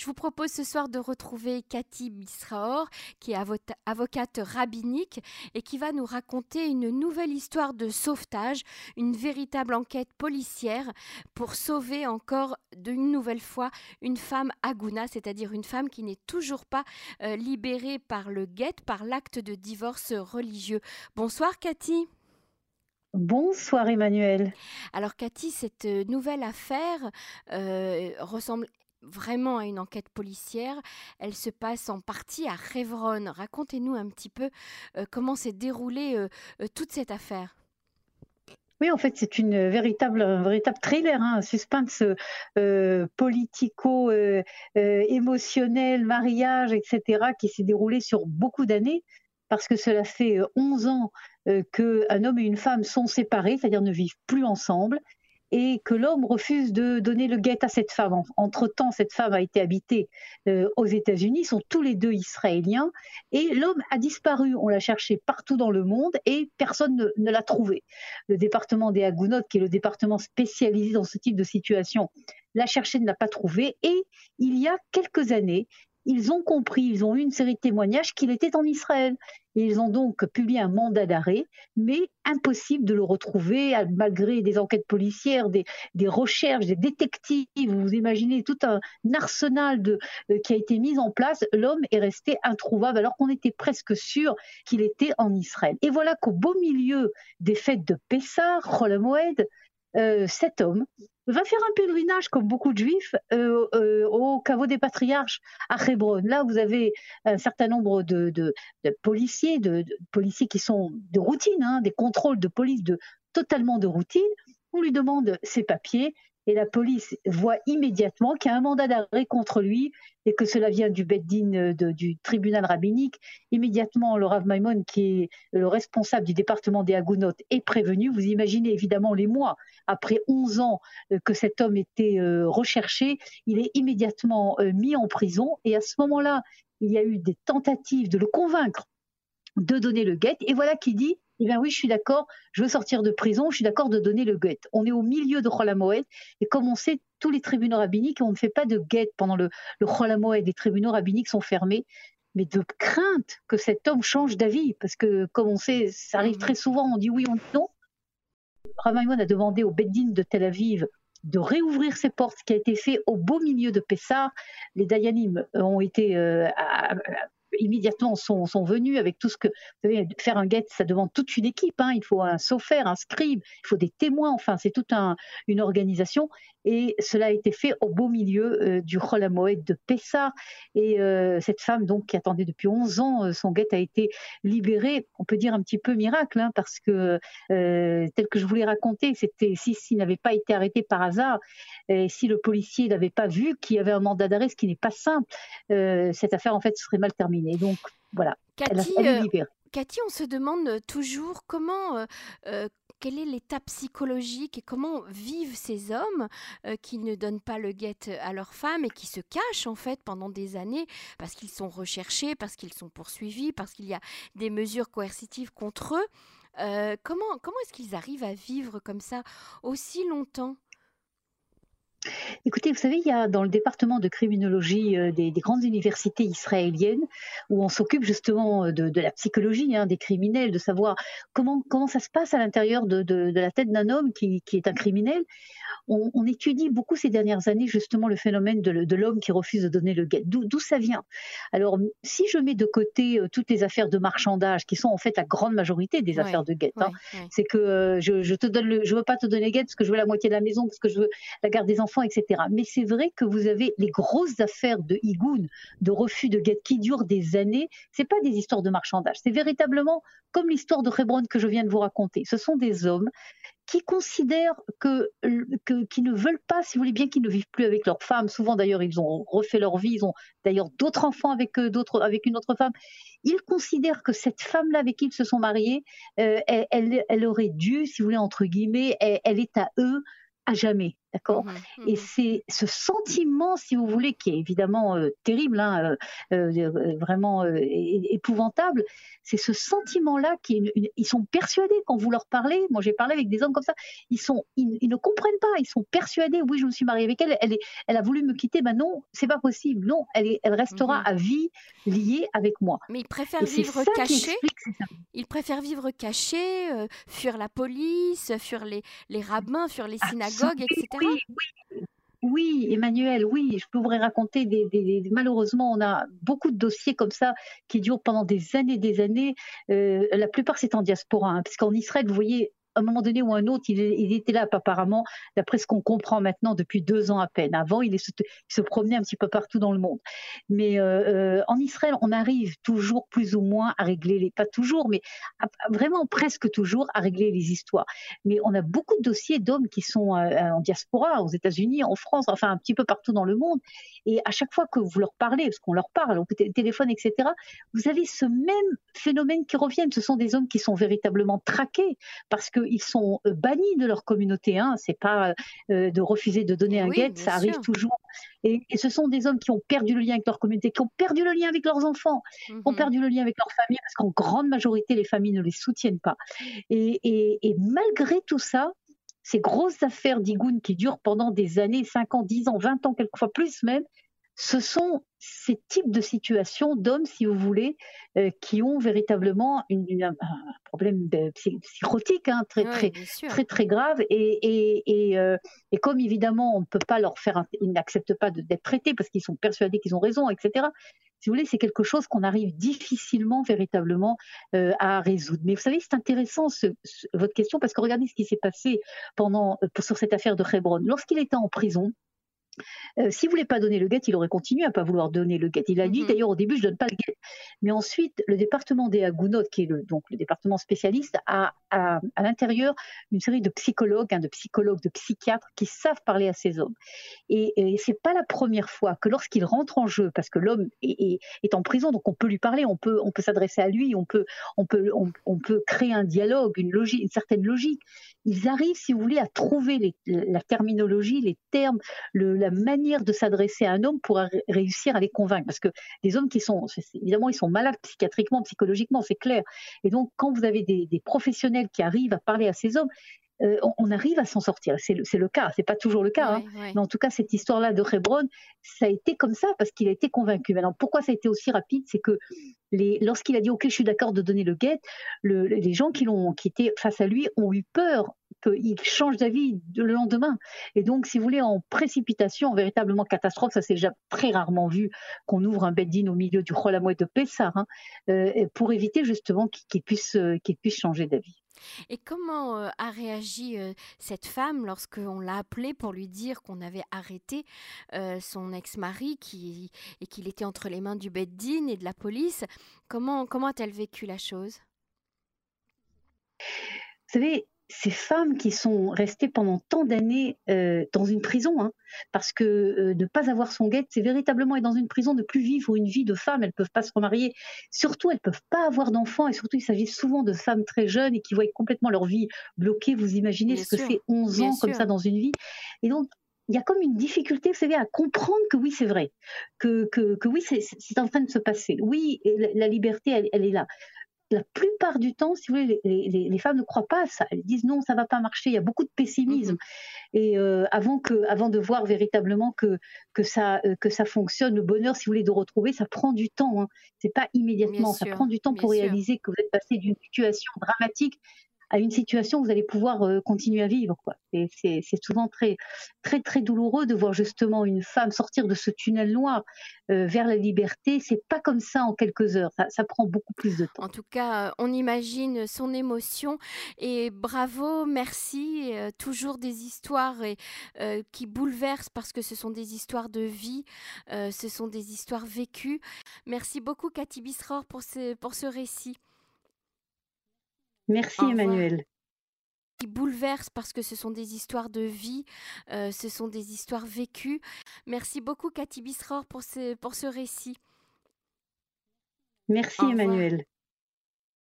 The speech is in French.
Je vous propose ce soir de retrouver Cathy Bisraor, qui est avocate rabbinique et qui va nous raconter une nouvelle histoire de sauvetage, une véritable enquête policière pour sauver encore d'une nouvelle fois une femme Aguna, c'est-à-dire une femme qui n'est toujours pas euh, libérée par le guet, par l'acte de divorce religieux. Bonsoir Cathy. Bonsoir Emmanuel. Alors Cathy, cette euh, nouvelle affaire euh, ressemble vraiment à une enquête policière. Elle se passe en partie à Révron. Racontez-nous un petit peu euh, comment s'est déroulée toute cette affaire. Oui, en fait, c'est une véritable, un véritable thriller, hein, un suspense politico, émotionnel, mariage, etc., qui s'est déroulé sur beaucoup d'années parce que cela fait 11 euh, ans euh, qu'un homme et une femme sont séparés, c'est-à-dire ne vivent plus ensemble, et que l'homme refuse de donner le guet à cette femme. Entre-temps, cette femme a été habitée euh, aux États-Unis, sont tous les deux israéliens, et l'homme a disparu. On l'a cherché partout dans le monde et personne ne, l'a trouvé. Le département des Agounot, qui est le département spécialisé dans ce type de situation, l'a cherché, ne l'a pas trouvé. Et il y a quelques années, ils ont compris, ils ont eu une série de témoignages qu'il était en Israël. Ils ont donc publié un mandat d'arrêt, mais impossible de le retrouver malgré des enquêtes policières, des, recherches, des détectives. Vous imaginez tout un arsenal euh, qui a été mis en place. L'homme est resté introuvable alors qu'on était presque sûr qu'il était en Israël. Et voilà qu'au beau milieu des fêtes de Pessah, Chol euh, cet homme va faire un pèlerinage comme beaucoup de juifs euh, euh, au caveau des patriarches à Hébron. Là, vous avez un certain nombre de, policiers, de, policiers qui sont de routine, hein, des contrôles de police de totalement de routine. On lui demande ses papiers et la police voit immédiatement qu'il y a un mandat d'arrêt contre lui et que cela vient du Beddin euh, du tribunal rabbinique. Immédiatement, le Rav Maimon, qui est le responsable du département des Agounot, est prévenu. Vous imaginez évidemment les mois après 11 ans euh, que cet homme était euh, recherché, il est immédiatement mis en prison et à ce moment-là, il y a eu des tentatives de le convaincre de donner le guet et voilà qui dit eh bien oui, je suis d'accord, je veux sortir de prison, je suis d'accord de donner le guet. On est au milieu de Cholamoed, et comme on sait, tous les tribunaux rabbiniques, on ne fait pas de guet pendant le, le Moed, les tribunaux rabbiniques sont fermés, mais de crainte que cet homme change d'avis, parce que comme on sait, ça arrive très souvent, on dit oui, on dit non. Ramaimon a demandé au Beddin de Tel Aviv de réouvrir ses portes, ce qui a été fait au beau milieu de Pessah. Les Dayanim ont été euh, immédiatement sont, sont, venus avec tout ce que vous savez faire un guet ça demande toute une équipe hein. il faut un sophère un scribe il faut des témoins enfin c'est toute un, une organisation et cela a été fait au beau milieu euh, du Chol de Pessah. Et euh, cette femme donc qui attendait depuis 11 ans euh, son guet a été libéré on peut dire un petit peu miracle hein, parce que tel que je vous l'ai raconté c'était si s'il n'avait pas été arrêté par hasard et si le policier n'avait pas vu qu'il y avait un mandat d'arrêt ce qui n'est pas simple cette affaire en fait serait mal terminée. Donc voilà. Cathy, elle, Cathy, on se demande toujours comment, quelle est l'état psychologique et comment vivent ces hommes euh, qui ne donnent pas le guet à leurs femmes et qui se cachent en fait pendant des années parce qu'ils sont recherchés, parce qu'ils sont poursuivis, parce qu'il y a des mesures coercitives contre eux. Euh, comment comment est-ce qu'ils arrivent à vivre comme ça aussi longtemps? Écoutez, vous savez, il y a dans le département de criminologie euh, des, grandes universités israéliennes où on s'occupe justement euh, de, la psychologie hein, des criminels, de savoir comment, comment ça se passe à l'intérieur de, la tête d'un homme qui, est un criminel. On, étudie beaucoup ces dernières années justement le phénomène de, l'homme qui refuse de donner le guet. D'où ça vient? Alors, si je mets de côté euh, toutes les affaires de marchandage, qui sont en fait la grande majorité des affaires de guet, hein, c'est que je, je te donne le, je veux pas te donner le guet parce que je veux la moitié de la maison, parce que je veux la garde des enfants Mais c'est vrai que vous avez les grosses affaires de Igoun, de refus de guette qui durent des années. C'est pas des histoires de marchandage. C'est véritablement comme l'histoire de Hebron que je viens de vous raconter. Ce sont des hommes qui considèrent que, qui ne veulent pas, si vous voulez bien, qu'ils ne vivent plus avec leur femme. Souvent d'ailleurs, ils ont refait leur vie, ils ont d'ailleurs d'autres enfants avec d'autres, avec une autre femme. Ils considèrent que cette femme-là avec qui ils se sont mariés, euh, elle, elle, aurait dû, si vous voulez entre guillemets, elle est à eux à jamais D'accord? Mmh Et c'est ce sentiment, si vous voulez, qui est évidemment euh, terrible, hein, euh, euh, vraiment épouvantable, c'est ce sentiment-là qui ils sont persuadés quand vous leur parlez. Moi, j'ai parlé avec des hommes comme ça. Ils sont, ils, ne comprennent pas. Ils sont persuadés. Oui, je me suis mariée avec elle. Elle, est, elle a voulu me quitter. Ben non, c'est pas possible. Non, elle, est, elle restera mmh à vie liée avec moi. Mais ils préfèrent vivre caché. Ils préfèrent vivre caché, fuir la police, fuir les, les rabbins, fuir les synagogues, etc. Oui, oui. Emmanuel, oui, je pourrais raconter des, Malheureusement, on a beaucoup de dossiers comme ça qui durent pendant des années, des années. Euh, la plupart, c'est en diaspora, hein, puisqu'en Israël, vous voyez, à un moment donné ou un autre, il, était là apparemment, d'après ce qu'on comprend maintenant depuis deux ans à peine. Avant, il, se promenait un petit peu partout dans le monde. Mais euh, euh, en Israël, on arrive toujours plus ou moins à régler les, pas toujours, mais vraiment presque toujours à régler les histoires. Mais on a beaucoup de dossiers d'hommes qui sont euh, en diaspora, aux États-Unis, en France, enfin un petit peu partout dans le monde. Et à chaque fois que vous leur parlez, parce qu'on leur parle, on téléphone, etc., vous avez ce même phénomène qui revient. Ce sont des hommes qui sont véritablement traqués parce que ils sont euh, bannis de leur communauté. Hein. C'est pas euh, de refuser de donner un guet, ça arrive toujours. Et, ce sont des hommes qui ont perdu le lien avec leur communauté, qui ont perdu le lien avec leurs enfants, qui ont mhm. perdu le lien avec leur famille, parce qu'en grande majorité, les familles ne les soutiennent pas. Et, malgré tout ça, ces grosses affaires d'Igoun qui durent pendant des années, 5 ans, 10 ans, 20 ans, quelquefois plus même, ce sont ces types de situations d'hommes, si vous voulez, euh, qui ont véritablement un problème psychotique hein, très, très, très, très, grave. Et, et, euh, et, comme évidemment, on ne peut pas leur faire, ils n'acceptent pas d'être traités parce qu'ils sont persuadés qu'ils ont raison, etc. Si vous voulez, c'est quelque chose qu'on arrive difficilement, véritablement, euh, à résoudre. Mais vous savez, c'est intéressant votre question parce que regardez ce qui s'est passé pendant sur cette affaire de Hebron. Lorsqu'il était en prison, euh, S'il ne voulait pas donner le guet, il aurait continué à pas vouloir donner le guet. Il a dit mhm. d'ailleurs au début, je donne pas le guet. Mais ensuite, le département des Agounot, qui est le, donc le département spécialiste, a, à l'intérieur une série de psychologues, hein, de psychologues, de psychiatres qui savent parler à ces hommes. Et, et c'est pas la première fois que lorsqu'il rentre en jeu, parce que l'homme est, est, en prison, donc on peut lui parler, on peut, on peut s'adresser à lui, on peut, on peut, on, peut créer un dialogue, une logique, une certaine logique. Ils arrivent, si vous voulez, à trouver la terminologie, les termes, la manière de s'adresser à un homme pour réussir à les convaincre. Parce que les hommes qui sont, évidemment, ils sont malades psychiatriquement, psychologiquement, c'est clair. Et donc, quand vous avez des, professionnels qui arrivent à parler à ces hommes, euh, on, arrive à s'en sortir. C'est le, le, cas. C'est pas toujours le cas. Hein. Mais en tout cas, cette histoire-là de Hebron, ça a été comme ça parce qu'il a été convaincu. Maintenant, pourquoi ça a été aussi rapide? C'est que lorsqu'il a dit OK, je suis d'accord de donner le guet, les gens qui, l'ont, qui étaient face à lui ont eu peur qu'il change d'avis le lendemain. Et donc, si vous voulez, en précipitation, en véritablement catastrophe, ça s'est déjà très rarement vu qu'on ouvre un beddin au milieu du Cholamouet de Pessar, hein, euh, pour éviter justement qu'il puisse, euh, qu'il puisse changer d'avis. Et comment euh, a réagi cette femme lorsqu'on l'a appelée pour lui dire qu'on avait arrêté son ex-mari qui, et qu'il était entre les mains du Beddin et de la police? Comment, comment a-t-elle vécu la chose? Vous savez, ces femmes qui sont restées pendant tant d'années euh, dans une prison, hein, parce que euh, ne pas avoir son guet, c'est véritablement être dans une prison, ne plus vivre une vie de femme, elles ne peuvent pas se remarier, surtout elles ne peuvent pas avoir d'enfants, et surtout il s'agit souvent de femmes très jeunes et qui voient complètement leur vie bloquée, vous imaginez ce que c'est 11 ans comme ça dans une vie, et donc il y a comme une difficulté, vous savez, à comprendre que oui, c'est vrai, que, que, que oui, c'est en train de se passer. Oui, la, liberté, elle, elle, est là la plupart du temps, si vous voulez, les, femmes ne croient pas à ça. Elles disent non, ça va pas marcher. Il y a beaucoup de pessimisme. Mm-hmm. Et euh, avant que, avant de voir véritablement que que ça euh, que ça fonctionne, le bonheur, si vous voulez, de retrouver, ça prend du temps. Hein. C'est pas immédiatement. ça prend du temps pour réaliser que vous êtes passé d'une situation dramatique à une situation où vous allez pouvoir euh, continuer à vivre. Et c'est, souvent très, très, très douloureux de voir justement une femme sortir de ce tunnel noir euh, vers la liberté. C'est pas comme ça en quelques heures. Ça, prend beaucoup plus de temps. En tout cas, euh, on imagine son émotion. Et bravo, merci. toujours des histoires qui bouleversent parce que ce sont des histoires de vie, ce sont des histoires vécues. Merci beaucoup, Cathy Bisror, pour ce, pour ce récit. Merci Emmanuel. Qui bouleverse parce que ce sont des histoires de vie, euh, ce sont des histoires vécues. Merci beaucoup Cathy Bisror pour ce, pour ce récit. Merci Emmanuel.